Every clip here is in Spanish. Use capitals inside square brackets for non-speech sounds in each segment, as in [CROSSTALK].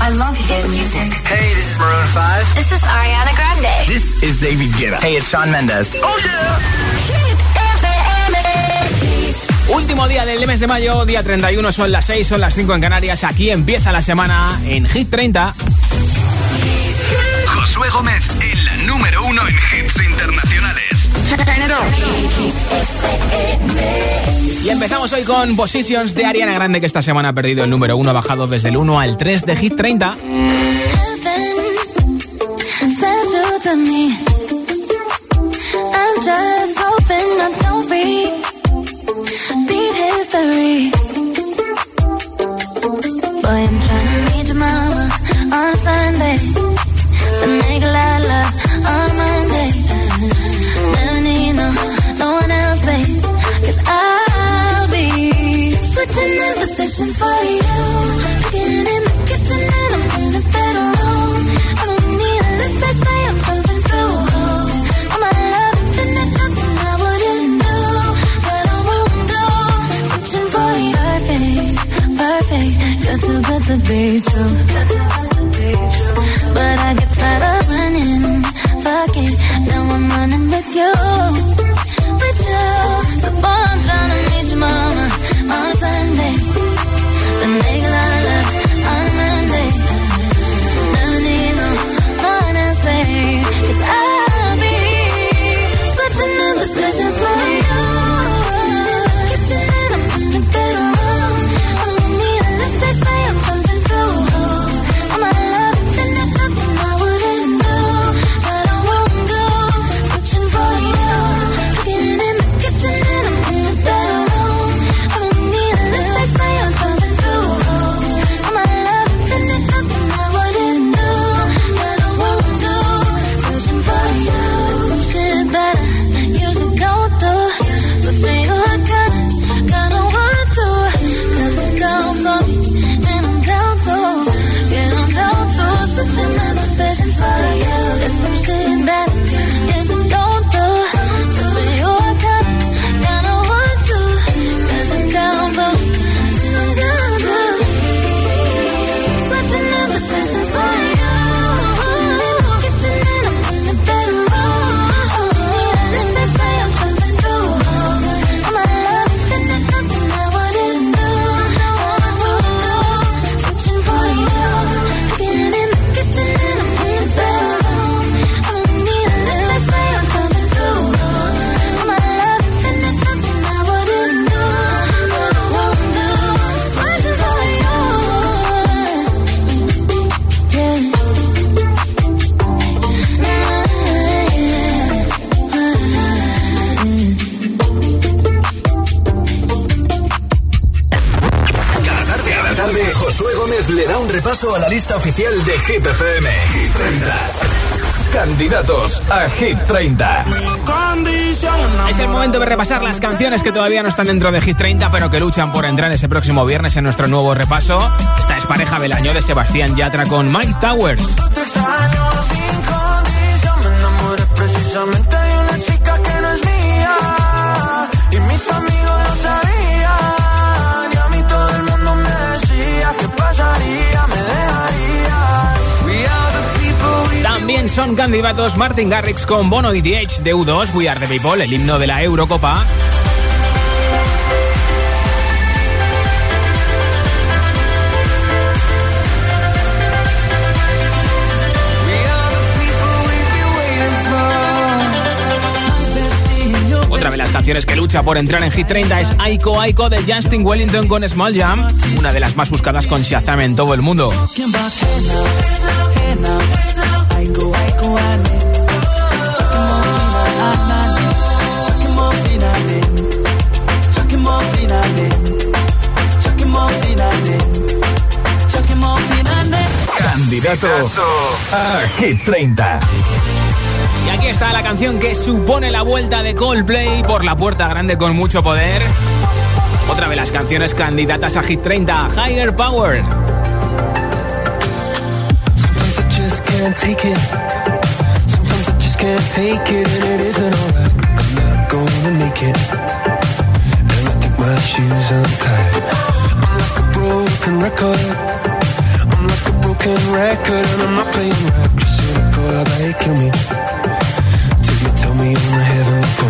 I love hit music. Hey, this is Maroon 5. This is Ariana Grande. This is David Guetta. Hey, it's Shawn Mendes. Oh yeah. Último día del mes de mayo, día 31, son las 6, son las 5 en Canarias. Aquí empieza la semana en Hit 30. Josué Gómez en la número uno en hits internacionales. Y empezamos hoy con Positions de Ariana Grande, que esta semana ha perdido el número uno, ha bajado desde el 1 al 3 de Hit 30. De Hit FM. Hit 30. Candidatos a Hit 30. Es el momento de repasar las canciones que todavía no están dentro de Hit 30, pero que luchan por entrar ese próximo viernes en nuestro nuevo repaso. Esta es pareja del año de Sebastián Yatra con Mike Towers. Son candidatos Martin Garrix con Bono y DH de U2, We Are the People, el himno de la Eurocopa. Otra de las canciones que lucha por entrar en Hit 30 es Aiko Aiko de Justin Wellington con Small Jam, una de las más buscadas con Shazam en todo el mundo. Candidato a Hit 30. Y aquí está la canción que supone la vuelta de Coldplay por la puerta grande con mucho poder. Otra de las canciones candidatas a Hit 30, Higher Power. Can't take it. Sometimes I just can't take it, and it isn't alright. I'm not gonna make it. And I think my shoes untied. I'm like a broken record. I'm like a broken record and I'm not playing right. Just cynical, how they kill me. Till you tell me on the heavenly phone.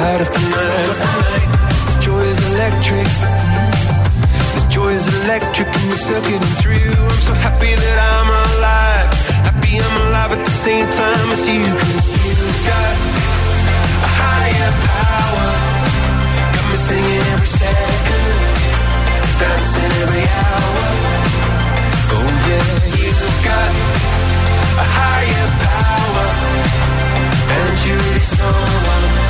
I'm. Night after night after night. This joy is electric. This joy is electric, and you're circuiting through. I'm so happy that I'm alive. Happy I'm alive at the same time as you, cause you've got a higher power. Got me singing every second, dancing every hour. Oh yeah, you've got a higher power, and you really someone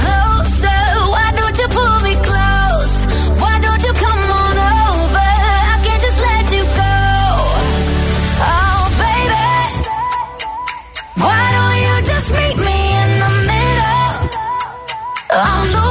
I'm the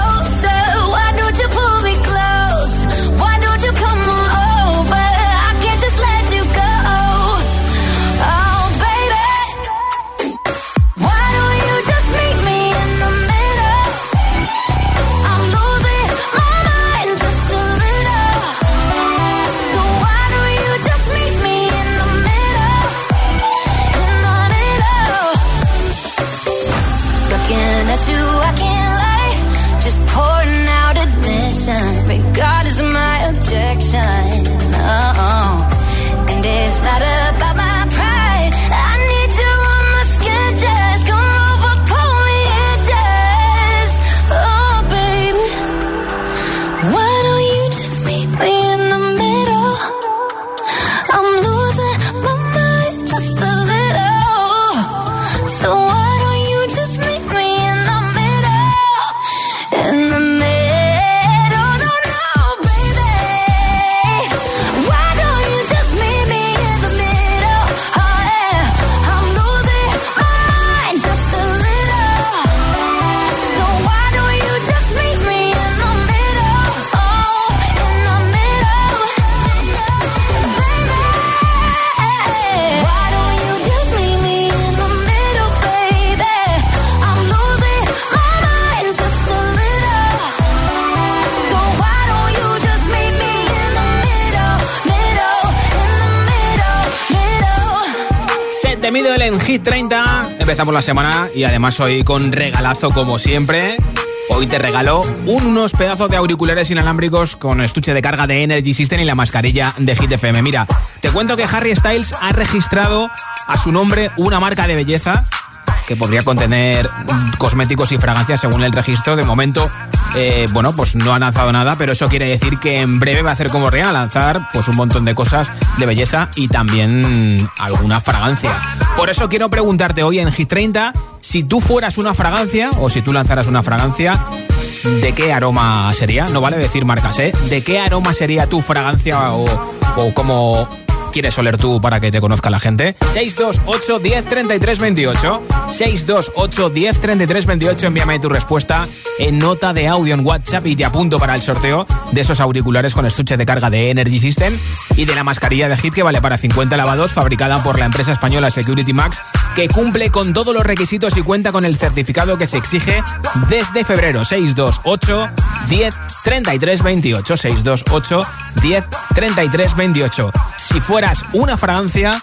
Hit 30. Empezamos la semana y además hoy con regalazo como siempre. Hoy te regalo unos pedazos de auriculares inalámbricos con estuche de carga de Energy System y la mascarilla de Hit FM. Mira, te cuento que Harry Styles ha registrado a su nombre una marca de belleza que podría contener cosméticos y fragancias según el registro. De momento, eh, bueno, pues no ha lanzado nada, pero eso quiere decir que en breve va a hacer como a lanzar pues un montón de cosas de belleza y también alguna fragancia. Por eso quiero preguntarte hoy en Hit 30 si tú fueras una fragancia o si tú lanzaras una fragancia, ¿de qué aroma sería? No vale decir marcas, ¿eh? ¿De qué aroma sería tu fragancia o, o como quieres oler tú para que te conozca la gente? 628 10 33 28. 628 10 33 28. Envíame tu respuesta en nota de audio en WhatsApp y te apunto para el sorteo de esos auriculares con estuche de carga de Energy System y de la mascarilla de Hit que vale para 50 lavados, fabricada por la empresa española Security Max, que cumple con todos los requisitos y cuenta con el certificado que se exige desde febrero. 628 10 33 28. 628 10 33 28. Si fuera una fragancia,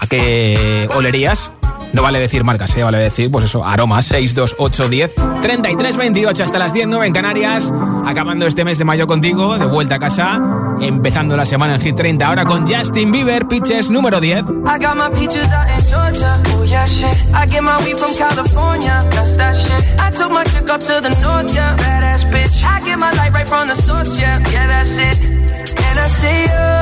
¿a qué olerías? No vale decir marcas, ¿eh? vale decir, pues eso, aromas 62810 3328 hasta las 10, en Canarias. Acabando este mes de mayo contigo, de vuelta a casa. Empezando la semana en Hit 30, ahora con Justin Bieber, Pitches número 10. I got my peaches out in Georgia, oh yeah shit. I get my weed from California. I took my chick up to the north, yeah, badass bitch. I get my light right from the source, yeah, yeah, that's it. And I see you,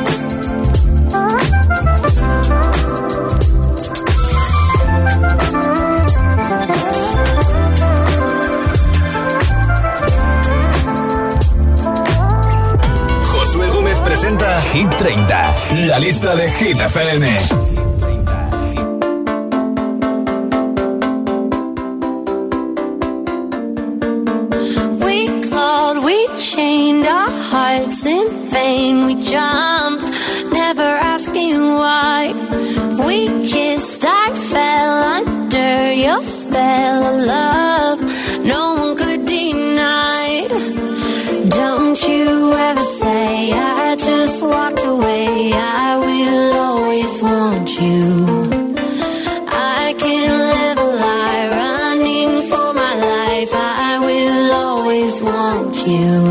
Hit 30, la lista de Hit FM. We clawed, we chained our hearts in vain. We jumped, never asking why. We kissed, I fell under your spell of love. No one could deny. Don't you ever say I just walked away. I will always want you. I can never lie, running for my life. I will always want you.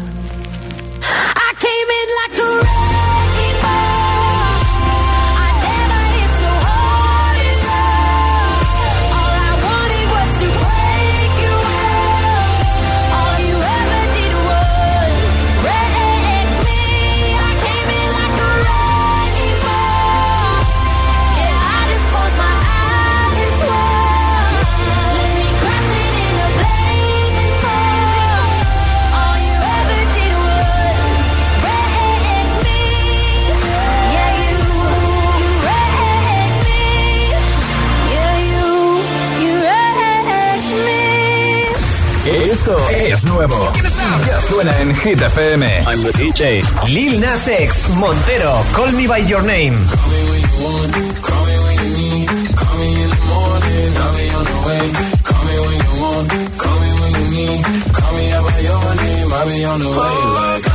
Hit FM. I'm the DJ. Lil Nas X, Montero, Call Me By Your Name. Call me when you want, call me when you need. Call me in the morning, I'll be on the way. Call me when you want, call me when you need. Call me out by your name, I'll be on the way.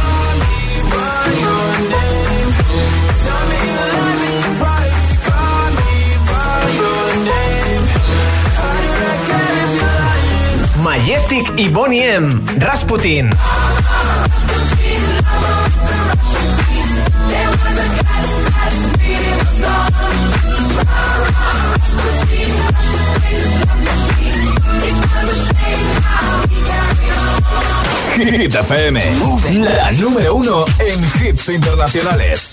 Majestic y Bonnie M. Rasputin. Hit FM, la número uno en hits internacionales.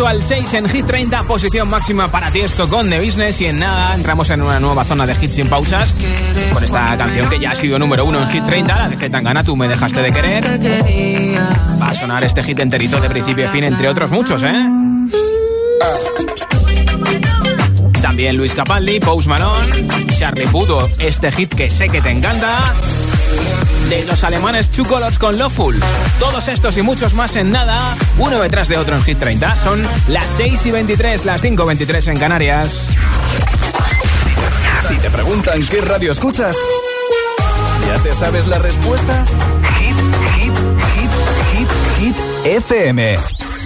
8 al 6 en Hit 30, posición máxima para ti esto con The Business y en nada entramos en una nueva zona de hits sin pausas con esta canción que ya ha sido número uno en Hit 30, la de Zetangana, Tú me dejaste de querer. Va a sonar este hit enterito de principio a fin, entre otros muchos, ¿eh? También Luis Capaldi, Post Malone, Charlie Pudo, este hit que sé que te encanta de los alemanes Two Colors con Lawful. Todos estos y muchos más en nada, uno detrás de otro en Hit 30. Son las 6 y 23, las 5 y 23 en Canarias. Si te preguntan qué radio escuchas, ¿ya te sabes la respuesta? Hit, hit, hit, hit, hit, FM.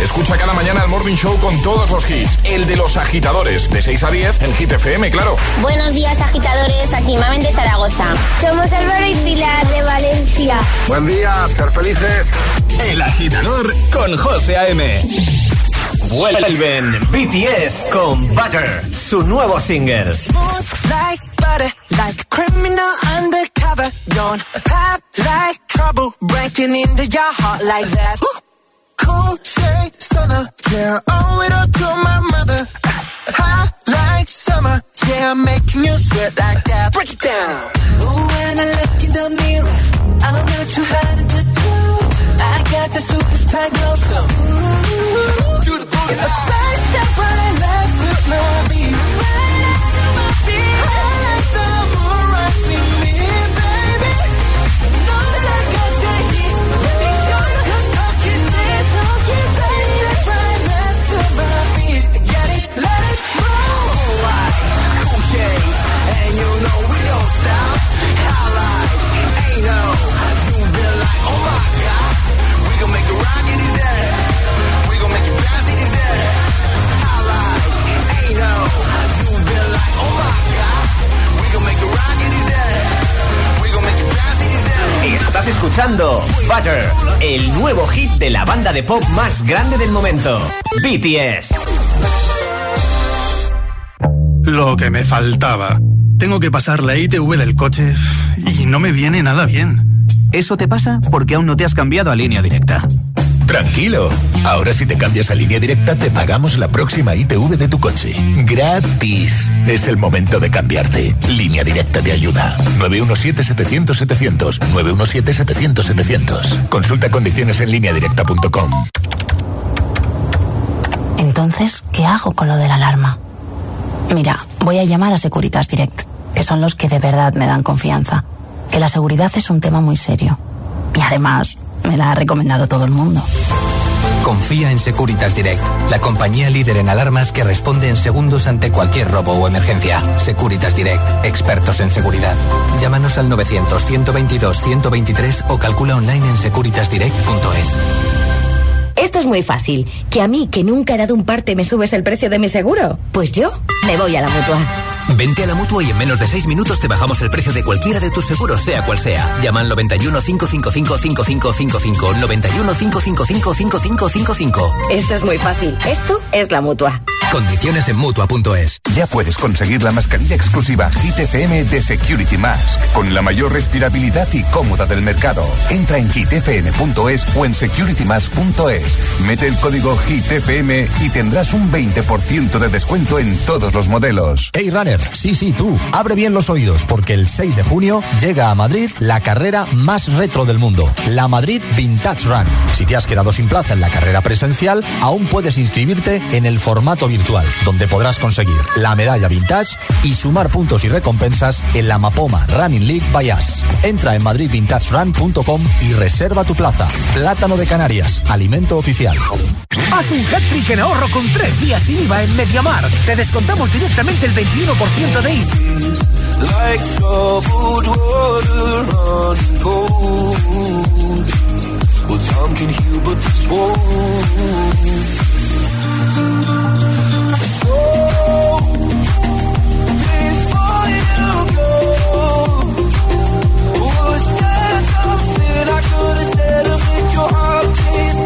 Escucha cada mañana el Morning Show con todos los hits. El de los agitadores, de 6 a 10 en Hit FM, claro. Buenos días, agitadores. Aquí Mamen de Zaragoza. Somos Álvaro y Pilar de Valencia. Buen día, ser felices. El agitador con José A.M. Vuelven BTS con Butter, su nuevo single. like butter, like a criminal undercover. Don't pop like trouble, breaking into your heart like that. Cool shade stunner, yeah, owe it all to my mother. Hot like summer, yeah, I'm making you sweat like that. Break it down. Ooh, when I look in the mirror, I'm not too hard to do. I got the superstar glow, so ooh, to the booty. It's a side step right left to my beat. Right left to my beat. Estás escuchando Butter, el nuevo hit de la banda de pop más grande del momento, BTS. Lo que me faltaba. Tengo que pasar la ITV del coche y no me viene nada bien. Eso te pasa porque aún no te has cambiado a línea directa. Tranquilo, ahora si te cambias a línea directa te pagamos la próxima ITV de tu coche. Gratis. Es el momento de cambiarte. Línea directa te ayuda. 917-700-700. 917-700-700. Consulta condiciones en lineadirecta.com. Entonces, ¿qué hago con lo de la alarma? Mira, voy a llamar a Securitas Direct, que son los que de verdad me dan confianza. Que la seguridad es un tema muy serio. Y además, me la ha recomendado todo el mundo. Confía en Securitas Direct, la compañía líder en alarmas que responde en segundos ante cualquier robo o emergencia. Securitas Direct, expertos en seguridad. Llámanos al 900-122-123 o calcula online en securitasdirect.es. Esto es muy fácil. ¿Que a mí, que nunca he dado un parte, me subes el precio de mi seguro? Pues yo me voy a la mutua. Vente a la mutua y en menos de 6 minutos te bajamos el precio de cualquiera de tus seguros, sea cual sea. Llama al 91 555 5555. 91 555 5555. Esto es muy fácil. Esto es la mutua. Condiciones en mutua.es. Ya puedes conseguir la mascarilla exclusiva Hit FM de Security Mask, con la mayor respirabilidad y cómoda del mercado. Entra en hitfm.es o en securitymask.es. Mete el código HITFM y tendrás un 20% de descuento en todos los modelos. Hey Runner. Sí, sí, tú. Abre bien los oídos porque el 6 de junio llega a Madrid la carrera más retro del mundo, la Madrid Vintage Run. Si te has quedado sin plaza en la carrera presencial, aún puedes inscribirte en el formato virtual, donde podrás conseguir la medalla vintage y sumar puntos y recompensas en la Mapoma Running League Bayas. Entra en madridvintagerun.com y reserva tu plaza. Plátano de Canarias, alimento oficial. Haz un hat-trick en ahorro con tres días sin IVA en Mediamar. Te descontamos directamente el 21% 100% Dave. Well, time can heal, but this. So, before you go, was there something I could have said to make your heart beat?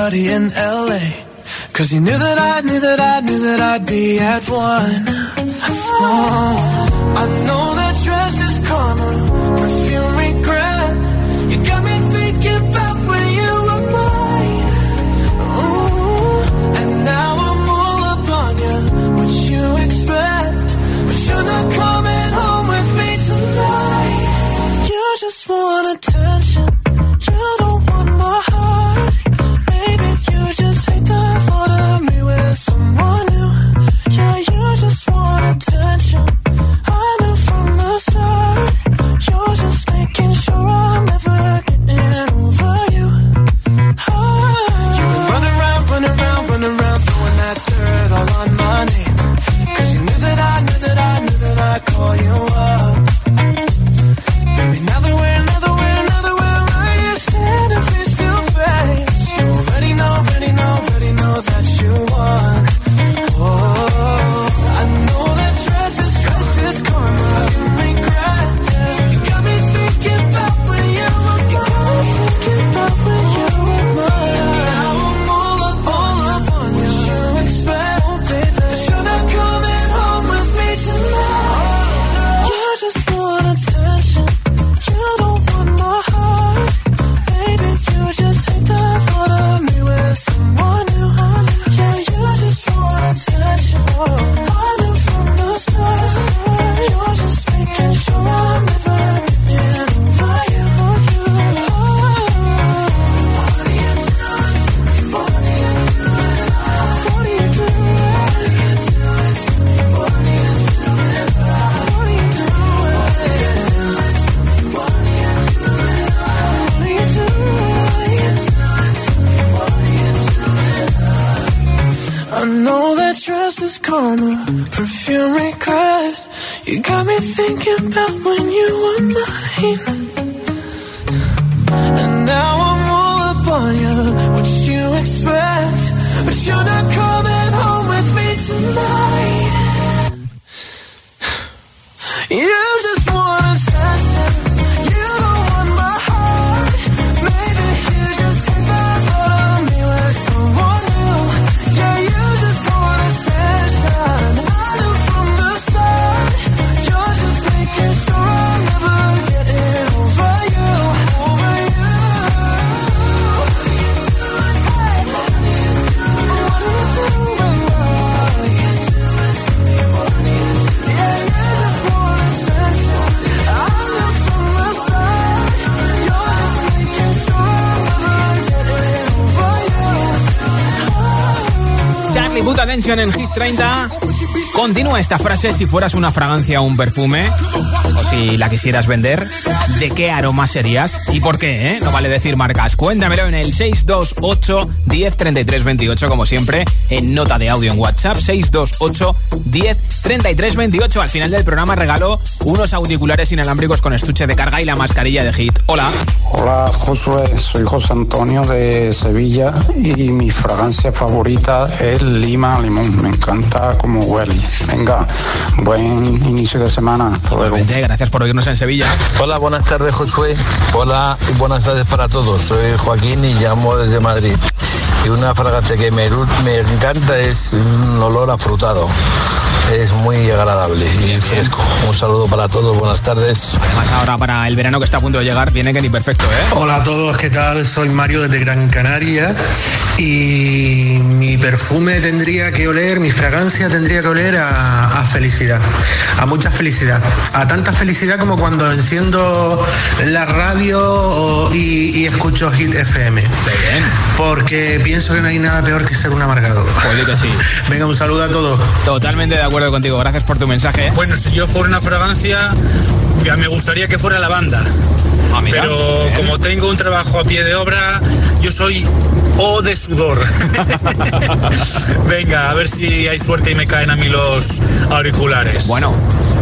party in LA. Cause you knew that I knew that I knew that I'd be at one. Oh. I know that dress is karma, perfume regret. You got me thinking about when you were mine. Attention en Hit 30. Continúa esta frase si fueras una fragancia o un perfume, o si la quisieras vender, ¿de qué aroma serías? ¿Y por qué? eh? No vale decir marcas. Cuéntamelo en el 628 10 33 28, como siempre, en nota de audio en WhatsApp, 628 10 33 28. Al final del programa regalo unos auriculares inalámbricos con estuche de carga y la mascarilla de Hit. Hola. Hola Josué, soy José Antonio de Sevilla y mi fragancia favorita es lima limón. Me encanta como huele. Venga, buen inicio de semana. Hasta luego. Gracias por oírnos en Sevilla. Hola, buenas tardes Josué. Hola y buenas tardes para todos. Soy Joaquín y llamo desde Madrid. Y una fragancia que me, me encanta es un olor afrutado. Es muy agradable y fresco. Un saludo para todos, buenas tardes. Además ahora para el verano que está a punto de llegar viene que ni perfecto, ¿eh? Hola a todos, ¿qué tal? Soy Mario desde Gran Canaria y mi perfume tendría que oler, mi fragancia tendría que oler a, a felicidad, a mucha felicidad, a tanta felicidad como cuando enciendo la radio o- y, y escucho Hit FM. Porque pienso que no hay nada peor que ser un amargado. Que sí. [LAUGHS] Venga, un saludo a todos. Totalmente de acuerdo contigo. Gracias por tu mensaje. Bueno, si yo fuera una fragancia, ya me gustaría que fuera lavanda. Ah, mira, Pero bien. como tengo un trabajo a pie de obra, yo soy O de sudor. [LAUGHS] [LAUGHS] Venga, a ver si hay suerte y me caen a mí los auriculares. Bueno.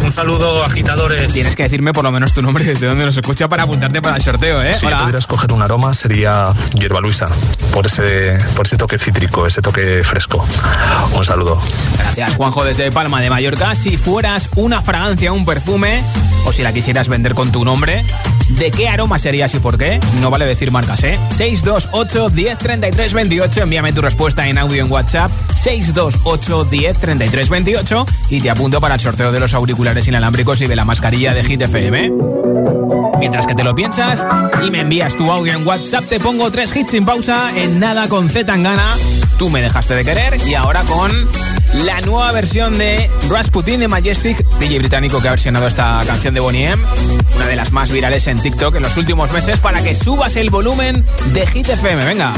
Un saludo, agitadores. Tienes que decirme por lo menos tu nombre desde donde nos escucha para apuntarte para el sorteo, ¿eh? Si Hola. pudieras coger un aroma sería hierba luisa, por ese, por ese toque cítrico, ese toque fresco. Un saludo. Gracias, Juanjo, desde Palma de Mallorca. Si fueras una fragancia, un perfume, o si la quisieras vender con tu nombre, ¿de qué aroma serías y por qué? No vale decir marcas, ¿eh? 628 10 33 28. Envíame tu respuesta en audio en WhatsApp. 628 10 33 28. Y te apunto para el sorteo de los auriculares inalámbricos y de la mascarilla de Hit FM. Mientras que te lo piensas y me envías tu audio en WhatsApp, te pongo tres hits sin pausa en nada con Z Tangana. Tú me dejaste de querer y ahora con la nueva versión de Rasputin de Majestic, DJ británico que ha versionado esta canción de Bonnie M, una de las más virales en TikTok en los últimos meses, para que subas el volumen de Hit FM. Venga.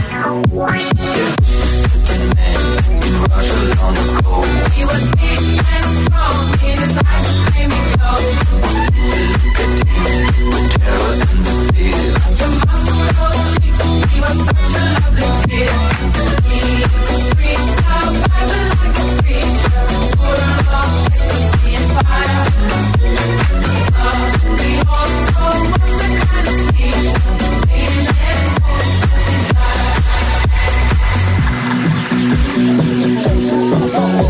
Thank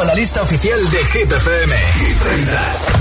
a la lista oficial de Hit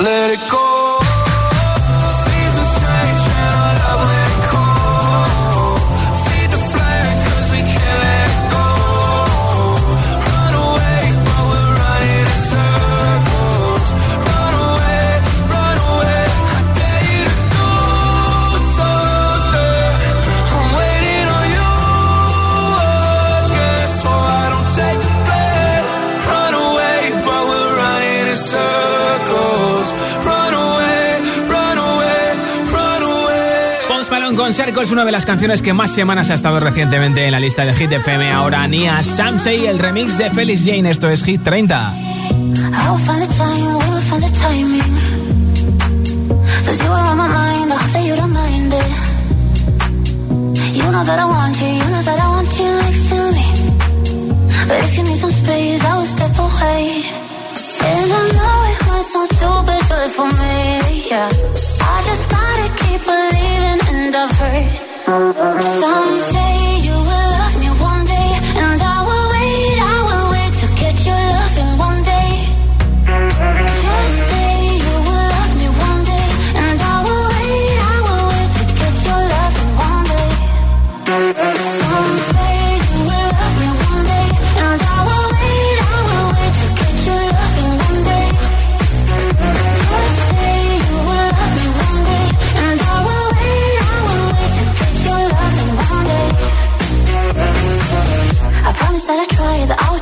Let it es una de las canciones que más semanas ha estado recientemente en la lista de Hit FM. Ahora Nia Samsey, el remix de Felix Jane. Esto es Hit 30. You know that I want you, you know that I want you next to me. But if you need some space, I will step away. And I know it might sound stupid, but for me, yeah. Keep believing and I've heard some say you will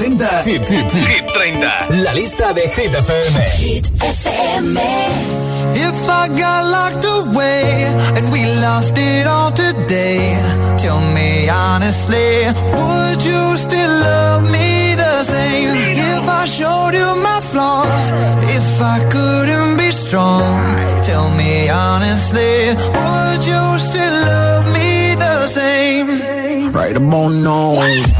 Hit, Hit, Hit 30. La lista de Hit FM. Hit If I got locked away and we lost it all today, tell me honestly, would you still love me the same? If I showed you my flaws, if I couldn't be strong, tell me honestly, would you still love me the same? Right about now.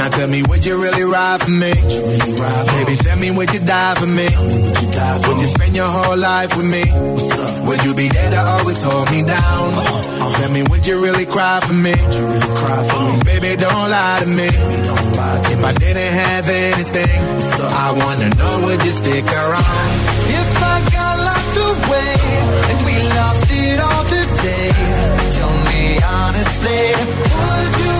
Now tell me, would you really ride for me? Baby, tell me, would you die for me? Would you spend your whole life with me? Would you be there to always hold me down? Tell me, would you really cry for me? Baby, don't lie to me. If I didn't have anything, I wanna know, would you stick around? If I got locked away and we lost it all today. Tell me honestly, would you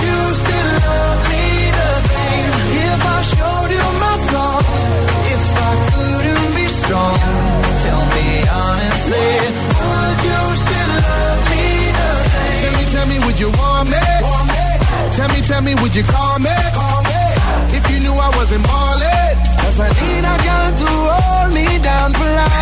strong, tell me honestly, would you still love me the same? Tell me, tell me, would you want me? Tell me, tell me, would you call me? If you knew I wasn't ballin'. Cause I need a girl to hold me down for life.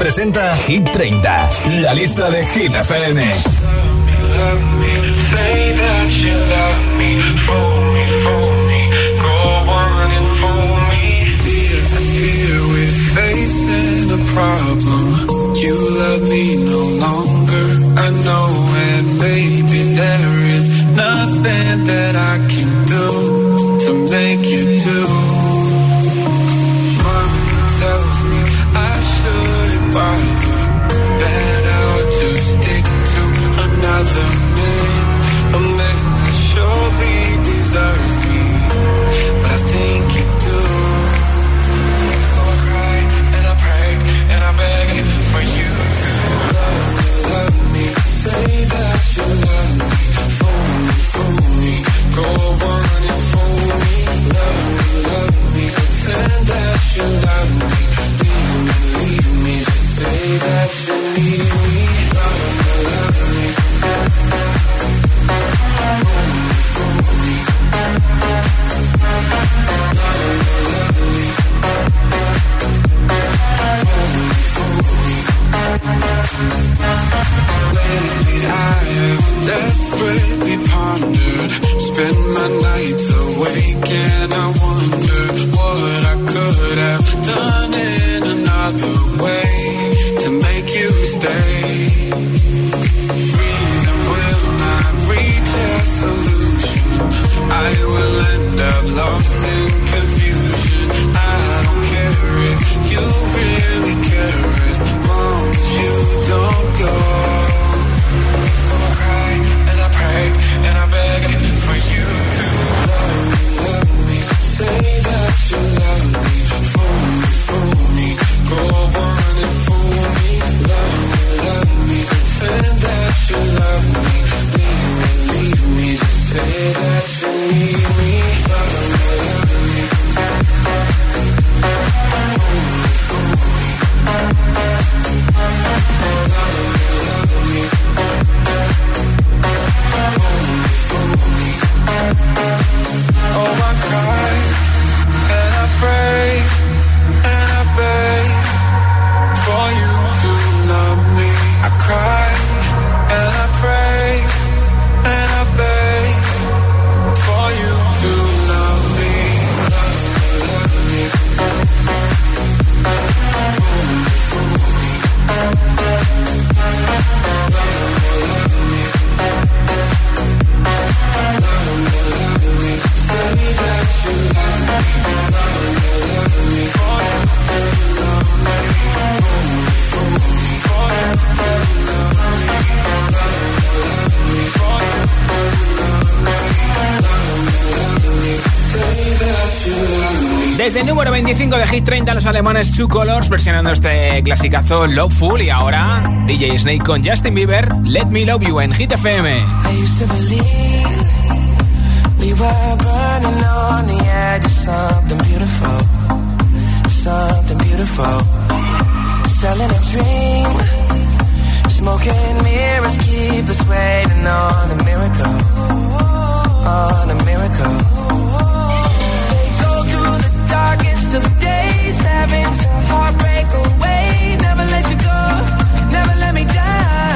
presenta Hit 30, la lista de Hit FM. Desperately pondered Spend my nights awake and I wonder What I could have done in another way To make you stay. Reason will not reach a solution. I will end up lost in confusion 5 de Hit 30 los alemanes Two Colors versionando este clasicazo Loveful y ahora DJ Snake con Justin Bieber Let Me Love You en Hit FM. We were burning on the edge of something beautiful, something beautiful. Selling a smoking mirrors keep us waiting on a miracle, on a miracle. Still days having to heartbreak away. Never let you go, never let me down.